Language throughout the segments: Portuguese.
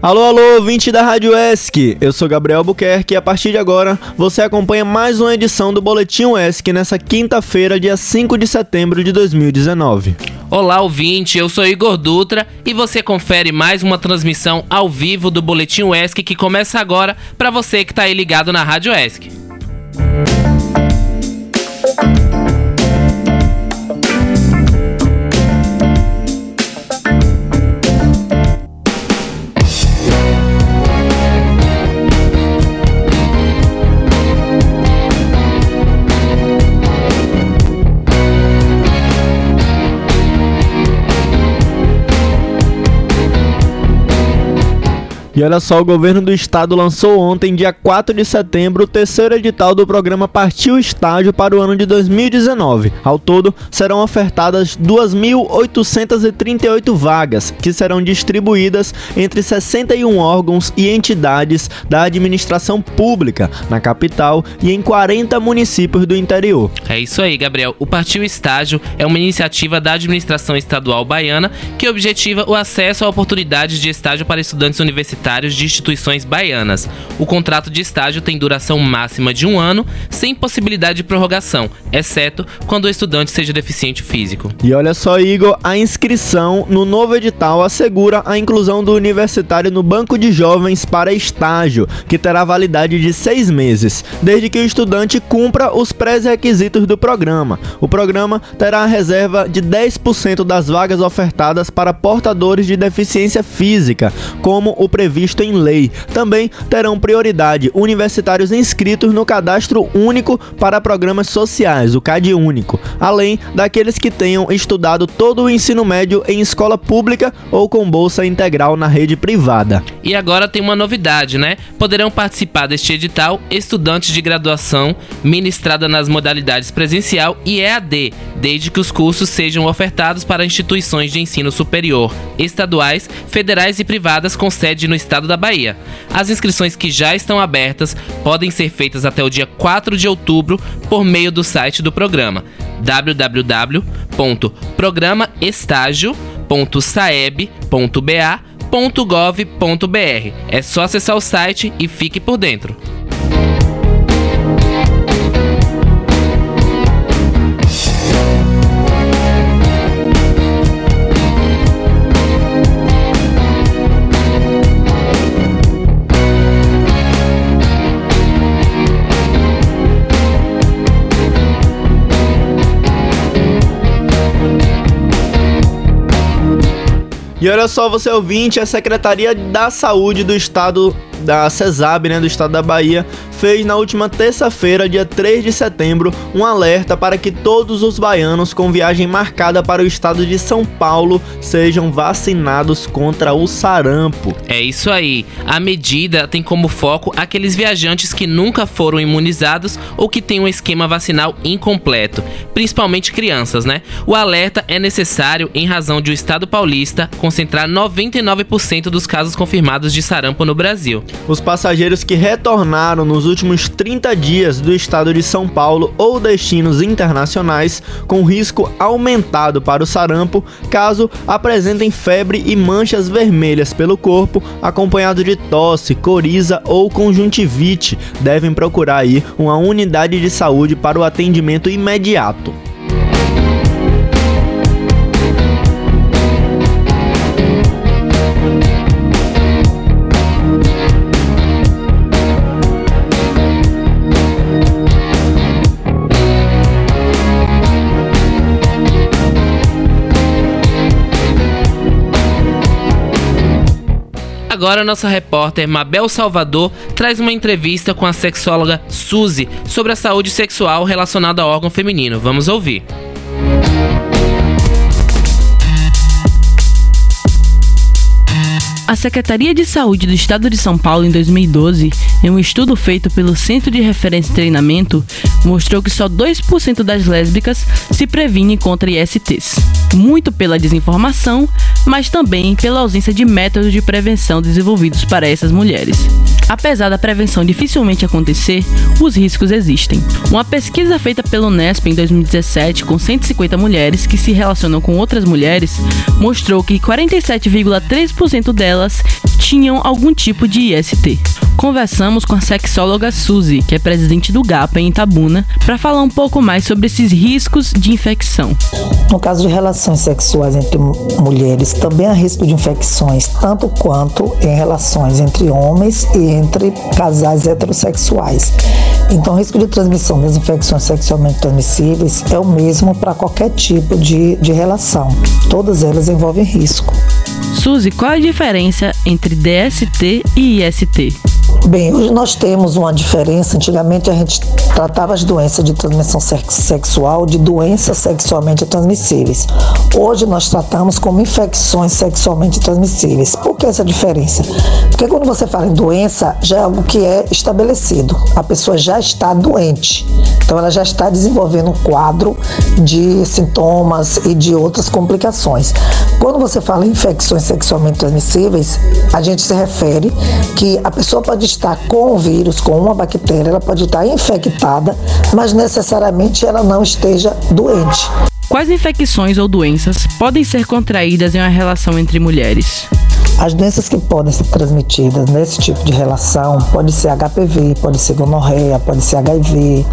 Alô, alô, 20 da Rádio ESC. Eu sou Gabriel Buquerque e a partir de agora você acompanha mais uma edição do Boletim ESC nessa quinta-feira, dia 5 de setembro de 2019. Olá, ouvinte, eu sou Igor Dutra e você confere mais uma transmissão ao vivo do Boletim ESC que começa agora para você que está aí ligado na Rádio ESC. E olha só, o governo do estado lançou ontem, dia 4 de setembro, o terceiro edital do programa Partiu Estágio para o ano de 2019. Ao todo, serão ofertadas 2.838 vagas, que serão distribuídas entre 61 órgãos e entidades da administração pública na capital e em 40 municípios do interior. É isso aí, Gabriel. O Partiu Estágio é uma iniciativa da administração estadual baiana que objetiva o acesso a oportunidades de estágio para estudantes universitários de instituições baianas. O contrato de estágio tem duração máxima de um ano, sem possibilidade de prorrogação, exceto quando o estudante seja deficiente físico. E olha só, Igor, a inscrição no novo edital assegura a inclusão do universitário no banco de jovens para estágio, que terá validade de seis meses, desde que o estudante cumpra os pré-requisitos do programa. O programa terá a reserva de 10% das vagas ofertadas para portadores de deficiência física, como o previsto previsto em lei. Também terão prioridade universitários inscritos no Cadastro Único para Programas Sociais, o CAD Único, além daqueles que tenham estudado todo o ensino médio em escola pública ou com bolsa integral na rede privada. E agora tem uma novidade, né? Poderão participar deste edital estudantes de graduação ministrada nas modalidades presencial e EAD, desde que os cursos sejam ofertados para instituições de ensino superior, estaduais, federais e privadas com sede no estado da Bahia. As inscrições que já estão abertas podem ser feitas até o dia 4 de outubro por meio do site do programa www.programaestágio.saeb.ba.gov.br. É só acessar o site e fique por dentro. E olha só, você ouvinte, a Secretaria da Saúde do Estado da CESAB, né, do Estado da Bahia, fez na última terça-feira, dia 3 de setembro, um alerta para que todos os baianos com viagem marcada para o estado de São Paulo sejam vacinados contra o sarampo. É isso aí. A medida tem como foco aqueles viajantes que nunca foram imunizados ou que têm um esquema vacinal incompleto, principalmente crianças, né? O alerta é necessário em razão de o estado paulista concentrar 99% dos casos confirmados de sarampo no Brasil. Os passageiros que retornaram nos últimos 30 dias do estado de São Paulo ou destinos internacionais com risco aumentado para o sarampo caso apresentem febre e manchas vermelhas pelo corpo, acompanhado de tosse, coriza ou conjuntivite, devem procurar aí uma unidade de saúde para o atendimento imediato. Agora, nossa repórter Mabel Salvador traz uma entrevista com a sexóloga Suzy sobre a saúde sexual relacionada ao órgão feminino. Vamos ouvir. A Secretaria de Saúde do Estado de São Paulo, em 2012, em um estudo feito pelo Centro de Referência e Treinamento, mostrou que só 2% das lésbicas se previnem contra ISTs. Muito pela desinformação, mas também pela ausência de métodos de prevenção desenvolvidos para essas mulheres. Apesar da prevenção dificilmente acontecer, os riscos existem. Uma pesquisa feita pelo Nesp em 2017 com 150 mulheres que se relacionam com outras mulheres mostrou que 47,3% delas tinham algum tipo de IST. Conversamos com a sexóloga Suzy, que é presidente do GAPA em Itabuna, para falar um pouco mais sobre esses riscos de infecção. No caso de relações sexuais entre mulheres, também há risco de infecções, tanto quanto em relações entre homens e entre casais heterossexuais. Então, o risco de transmissão das infecções sexualmente transmissíveis é o mesmo para qualquer tipo de, de relação. Todas elas envolvem risco. Suzy, qual a diferença entre DST e IST? Bem, hoje nós temos uma diferença. Antigamente a gente tratava as doenças de transmissão sexual de doenças sexualmente transmissíveis. Hoje nós tratamos como infecções sexualmente transmissíveis. Por que essa diferença? Porque quando você fala em doença, já é algo que é estabelecido. A pessoa já está doente. Então ela já está desenvolvendo um quadro de sintomas e de outras complicações. Quando você fala em infecções sexualmente transmissíveis, a gente se refere que a pessoa pode estar com o vírus, com uma bactéria, ela pode estar infectada, mas necessariamente ela não esteja doente. Quais infecções ou doenças podem ser contraídas em uma relação entre mulheres? As doenças que podem ser transmitidas nesse tipo de relação pode ser HPV, pode ser gonorreia, pode ser HIV,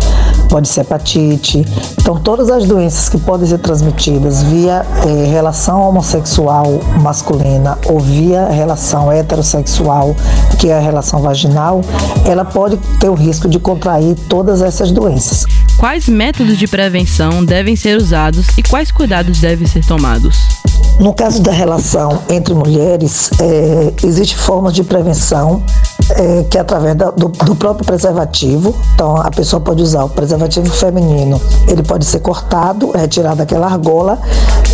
pode ser hepatite. Então, todas as doenças que podem ser transmitidas via eh, relação homossexual masculina ou via relação heterossexual, que é a relação vaginal, ela pode ter o risco de contrair todas essas doenças. Quais métodos de prevenção devem ser usados e quais cuidados devem ser tomados? No caso da relação entre mulheres, é, existe formas de prevenção é, que é através da, do, do, próprio preservativo. Então, a pessoa pode usar o preservativo feminino. Ele pode ser cortado, retirado daquela argola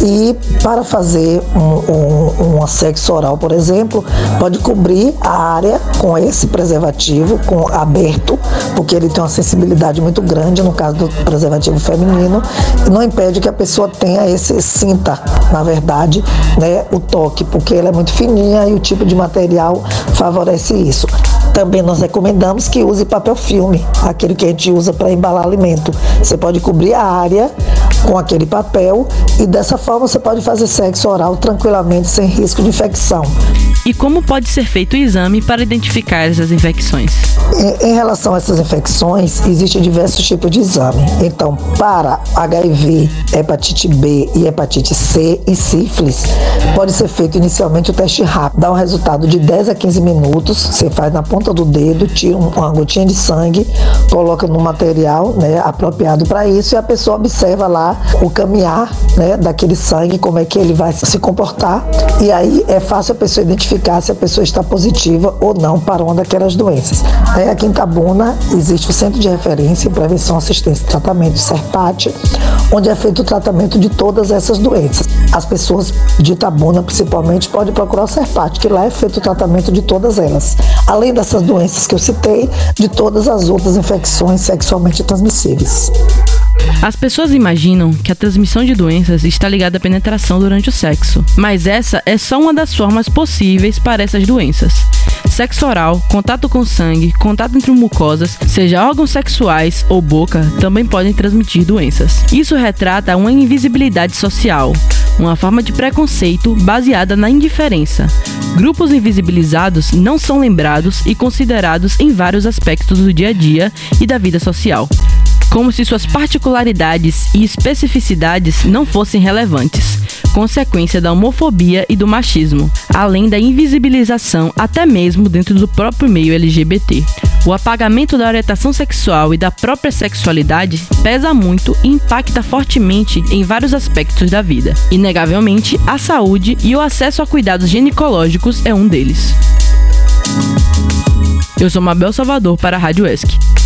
e para fazer um, um, um sexo oral, por exemplo, pode cobrir a área com esse preservativo, com aberto, porque ele tem uma sensibilidade muito grande no caso do preservativo feminino não impede que a pessoa tenha esse cinta, na verdade, né, o toque, porque ela é muito fininha e o tipo de material favorece isso. Também nós recomendamos que use papel filme, aquele que a gente usa para embalar alimento. Você pode cobrir a área com aquele papel e dessa forma você pode fazer sexo oral tranquilamente sem risco de infecção. E como pode ser feito o exame para identificar essas infecções? Em, relação a essas infecções, existem diversos tipos de exame. Então, para HIV, hepatite B e hepatite C e sífilis, pode ser feito inicialmente o teste rápido. Dá um resultado de 10 a 15 minutos. Você faz na ponta do dedo, tira uma gotinha de sangue, coloca no material né, apropriado para isso e a pessoa observa lá o caminhar né, daquele sangue, como é que ele vai se comportar. E aí é fácil a pessoa identificar se a pessoa está positiva ou não para uma daquelas doenças. Aí aqui em Tabuna existe o Centro de Referência em Prevenção, Assistência e Tratamento, CERPAT, onde é feito o tratamento de todas essas doenças. As pessoas de Itabuna, principalmente, podem procurar o CERPAT, que lá é feito o tratamento de todas elas. Além dessas doenças que eu citei, de todas as outras infecções sexualmente transmissíveis. As pessoas imaginam que a transmissão de doenças está ligada à penetração durante o sexo, mas essa é só uma das formas possíveis para essas doenças. Sexo oral, contato com sangue, contato entre mucosas, seja órgãos sexuais ou boca, também podem transmitir doenças. Isso retrata uma invisibilidade social, uma forma de preconceito baseada na indiferença. Grupos invisibilizados não são lembrados e considerados em vários aspectos do dia a dia e da vida social como se suas particularidades e especificidades não fossem relevantes, consequência da homofobia e do machismo, além da invisibilização até mesmo dentro do próprio meio LGBT. O apagamento da orientação sexual e da própria sexualidade pesa muito e impacta fortemente em vários aspectos da vida. Inegavelmente, a saúde e o acesso a cuidados ginecológicos é um deles. Eu sou Mabel Salvador para a Rádio ESC.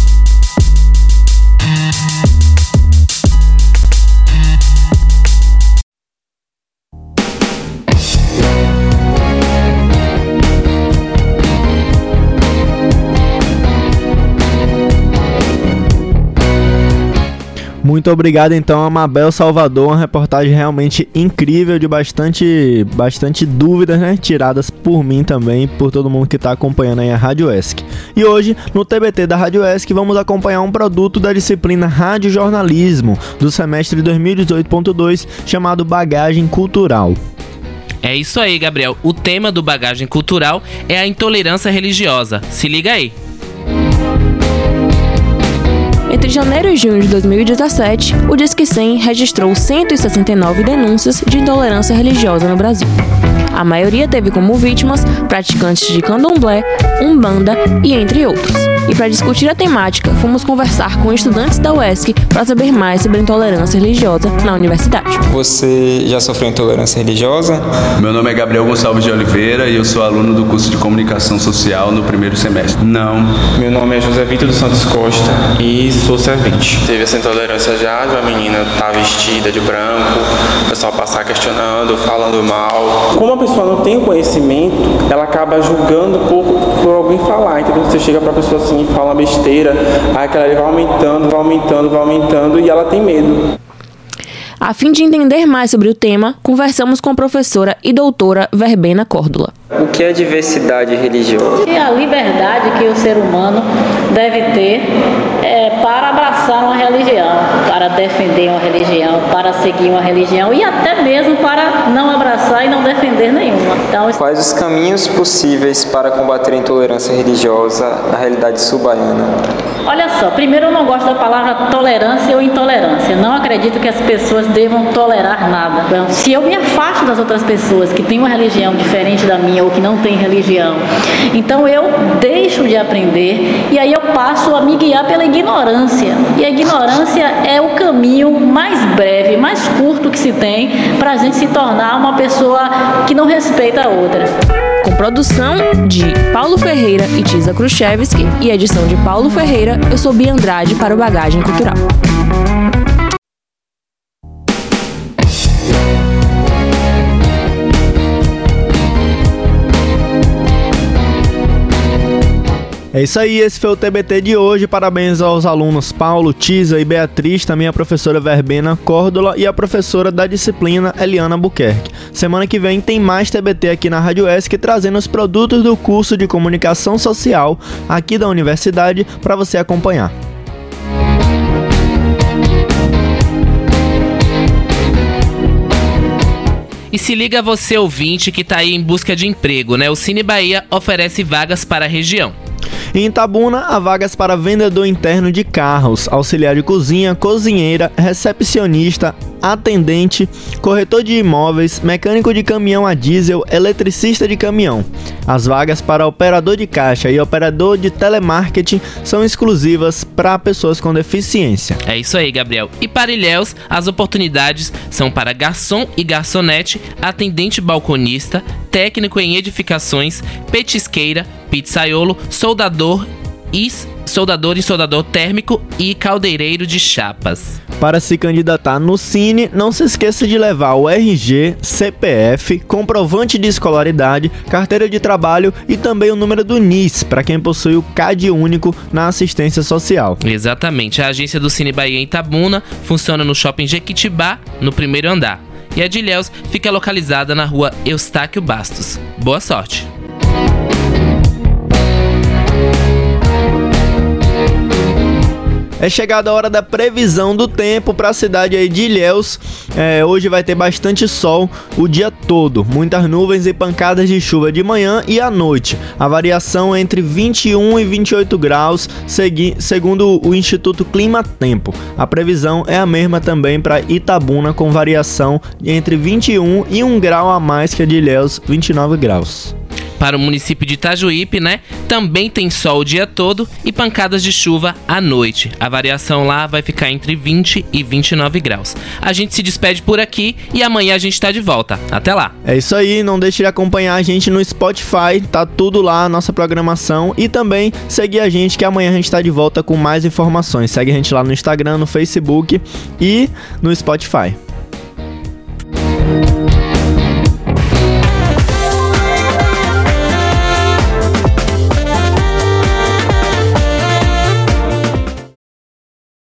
Muito obrigado então a Mabel Salvador, uma reportagem realmente incrível de bastante bastante dúvidas, né, tiradas por mim também, por todo mundo que está acompanhando aí a Rádio ESC. E hoje, no TBT da Rádio ESC, vamos acompanhar um produto da disciplina Rádio Jornalismo do semestre 2018.2 chamado Bagagem Cultural. É isso aí, Gabriel. O tema do bagagem cultural é a intolerância religiosa. Se liga aí. Entre janeiro e junho de 2017, o Disque 100 registrou 169 denúncias de intolerância religiosa no Brasil. A maioria teve como vítimas praticantes de candomblé, umbanda e entre outros. E para discutir a temática, fomos conversar com estudantes da UESC para saber mais sobre a intolerância religiosa na universidade. Você já sofreu intolerância religiosa? Meu nome é Gabriel Gonçalves de Oliveira e eu sou aluno do curso de Comunicação Social no primeiro semestre. Não. Meu nome é José Vitor dos Santos Costa e sou servente. Teve essa intolerância já de uma menina estar tá vestida de branco, o pessoal passar questionando, falando mal. Como a pessoa não tem o conhecimento, ela acaba julgando por, por alguém falar. Então você chega para a pessoa assim e fala besteira, aí aquela vai aumentando, vai aumentando, vai aumentando e ela tem medo. A fim de entender mais sobre o tema, conversamos com a professora e doutora Verbena Córdula. O que é diversidade religiosa? É a liberdade que o ser humano deve ter é, para abraçar uma religião, para defender uma religião, para seguir uma religião e até mesmo para não abraçar e não defender nenhuma. Então, Quais os caminhos possíveis para combater a intolerância religiosa na realidade subaiana? Olha só, primeiro eu não gosto da palavra tolerância ou intolerância. Não acredito que as pessoas devam tolerar nada. Então, se eu me afasto das outras pessoas que têm uma religião diferente da minha ou que não têm religião, então eu deixo de aprender e aí eu passo a me guiar pela ignorância. E a ignorância é o caminho mais breve, mais curto que se tem para a gente se tornar uma pessoa que não respeita a outra com produção de Paulo Ferreira e Tisa Khrushchevsky e edição de Paulo Ferreira, eu sou Bia Andrade para o Bagagem Cultural. É isso aí, esse foi o TBT de hoje. Parabéns aos alunos Paulo, Tisa e Beatriz, também a professora Verbena Córdola e a professora da disciplina Eliana Buquerque. Semana que vem tem mais TBT aqui na Rádio ESC trazendo os produtos do curso de comunicação social aqui da universidade para você acompanhar. E se liga você ouvinte que está aí em busca de emprego, né? O Cine Bahia oferece vagas para a região. Em Itabuna, há vagas para vendedor interno de carros, auxiliar de cozinha, cozinheira, recepcionista, atendente, corretor de imóveis, mecânico de caminhão a diesel, eletricista de caminhão. As vagas para operador de caixa e operador de telemarketing são exclusivas para pessoas com deficiência. É isso aí, Gabriel. E para Ilhéus, as oportunidades são para garçom e garçonete, atendente balconista, técnico em edificações, petisqueira, pizzaiolo, soldador e soldador e soldador térmico e caldeireiro de chapas. Para se candidatar no Cine, não se esqueça de levar o RG, CPF, comprovante de escolaridade, carteira de trabalho e também o número do NIS, para quem possui o CAD único na assistência social. Exatamente. A agência do Cine Bahia em Itabuna funciona no Shopping Jequitibá, no primeiro andar. E a de Ilhéus fica localizada na rua Eustáquio Bastos. Boa sorte! É chegada a hora da previsão do tempo para a cidade aí de Ilhéus. É, hoje vai ter bastante sol o dia todo, muitas nuvens e pancadas de chuva de manhã e à noite. A variação é entre 21 e 28 graus, segundo o Instituto Clima Tempo. A previsão é a mesma também para Itabuna, com variação entre 21 e 1 grau a mais que a de Ilhéus, 29 graus. Para o município de Itajuípe, né? Também tem sol o dia todo e pancadas de chuva à noite. A variação lá vai ficar entre 20 e 29 graus. A gente se despede por aqui e amanhã a gente tá de volta. Até lá. É isso aí, não deixe de acompanhar a gente no Spotify, tá tudo lá nossa programação e também seguir a gente que amanhã a gente tá de volta com mais informações. Segue a gente lá no Instagram, no Facebook e no Spotify.